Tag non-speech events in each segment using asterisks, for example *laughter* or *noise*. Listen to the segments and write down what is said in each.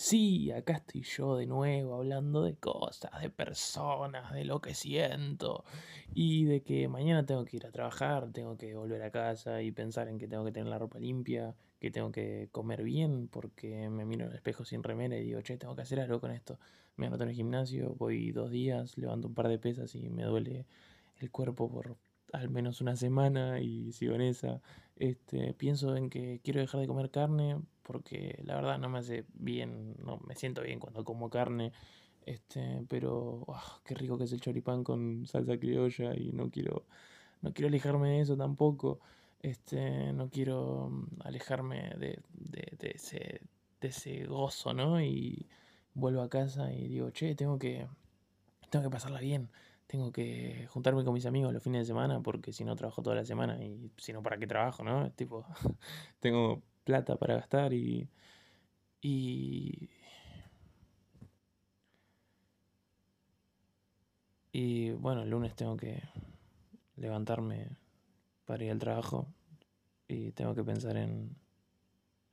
Sí, acá estoy yo de nuevo hablando de cosas, de personas, de lo que siento y de que mañana tengo que ir a trabajar, tengo que volver a casa y pensar en que tengo que tener la ropa limpia, que tengo que comer bien porque me miro en el espejo sin remera y digo, che, tengo que hacer algo con esto. Me anoto en el gimnasio, voy dos días, levanto un par de pesas y me duele el cuerpo por al menos una semana y sigo en esa. Este, pienso en que quiero dejar de comer carne porque la verdad no me hace bien, no me siento bien cuando como carne. Este, pero ah, qué rico que es el choripán con salsa criolla y no quiero no quiero alejarme de eso tampoco. Este, no quiero mm, alejarme de, de, de ese de ese gozo, ¿no? Y vuelvo a casa y digo, "Che, tengo que tengo que pasarla bien." Tengo que juntarme con mis amigos los fines de semana porque si no trabajo toda la semana y si no, ¿para qué trabajo, no? Tipo, *laughs* tengo plata para gastar y... Y... Y bueno, el lunes tengo que levantarme para ir al trabajo y tengo que pensar en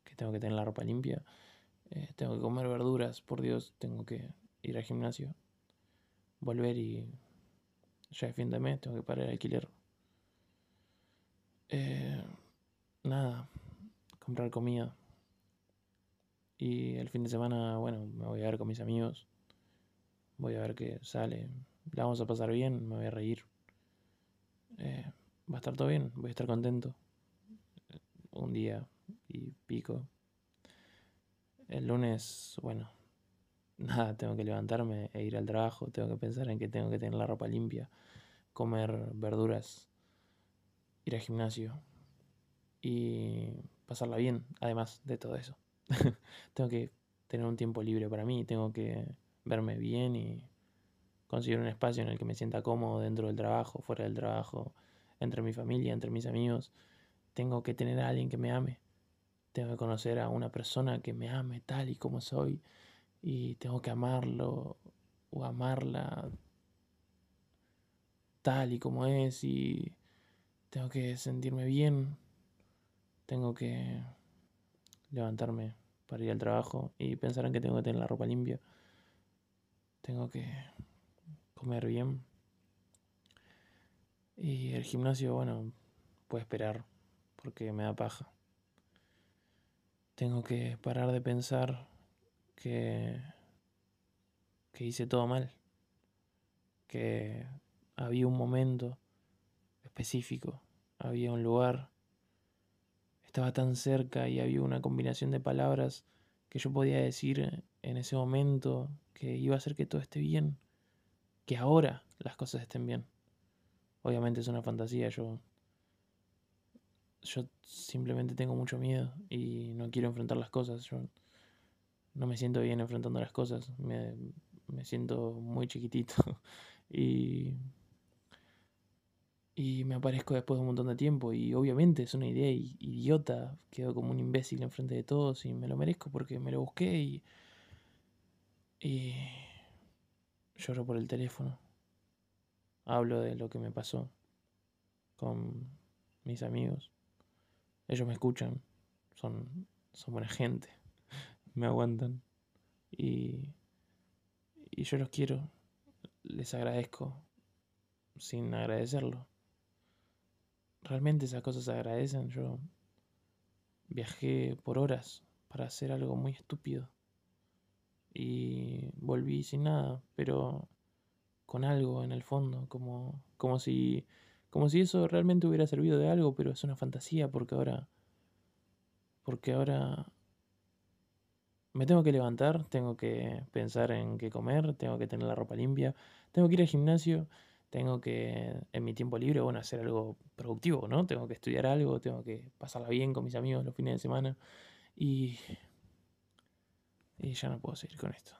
que tengo que tener la ropa limpia, eh, tengo que comer verduras, por Dios, tengo que ir al gimnasio, volver y ya es fin de mes, tengo que pagar el alquiler. Eh, nada, comprar comida. Y el fin de semana, bueno, me voy a ver con mis amigos. Voy a ver qué sale. La vamos a pasar bien, me voy a reír. Eh, va a estar todo bien, voy a estar contento. Un día y pico. El lunes, bueno, nada, tengo que levantarme e ir al trabajo, tengo que pensar en que tengo que tener la ropa limpia, comer verduras, ir al gimnasio y pasarla bien, además de todo eso. *laughs* tengo que tener un tiempo libre para mí, tengo que verme bien y conseguir un espacio en el que me sienta cómodo dentro del trabajo, fuera del trabajo, entre mi familia, entre mis amigos. Tengo que tener a alguien que me ame. Tengo que conocer a una persona que me ame tal y como soy y tengo que amarlo o amarla tal y como es y tengo que sentirme bien, tengo que levantarme para ir al trabajo y pensar en que tengo que tener la ropa limpia, tengo que comer bien. Y el gimnasio, bueno, puede esperar porque me da paja. Tengo que parar de pensar que, que hice todo mal, que había un momento específico, había un lugar, estaba tan cerca y había una combinación de palabras que yo podía decir en ese momento que iba a hacer que todo esté bien, que ahora las cosas estén bien. Obviamente es una fantasía, yo yo simplemente tengo mucho miedo y no quiero enfrentar las cosas. Yo no me siento bien enfrentando las cosas, me, siento muy chiquitito *laughs* y, y me aparezco después de un montón de tiempo y obviamente es una idea idiota, quedo como un imbécil enfrente de todos y me lo merezco porque me lo busqué y, y lloro por el teléfono, hablo de lo que me pasó con mis amigos, ellos me escuchan, son, son buena gente me aguantan. Y, y yo los quiero, les agradezco sin agradecerlo. Realmente esas cosas se agradecen. Yo viajé por horas para hacer algo muy estúpido. Y volví sin nada, pero con algo en el fondo, como, como si como si eso realmente hubiera servido de algo, pero es una fantasía porque ahora porque ahora me tengo que levantar, tengo que pensar en qué comer, tengo que tener la ropa limpia, tengo que ir al gimnasio, tengo que en mi tiempo libre, bueno, hacer algo productivo, ¿no? Tengo que estudiar algo, tengo que pasarla bien con mis amigos los fines de semana y, y ya no puedo seguir con esto.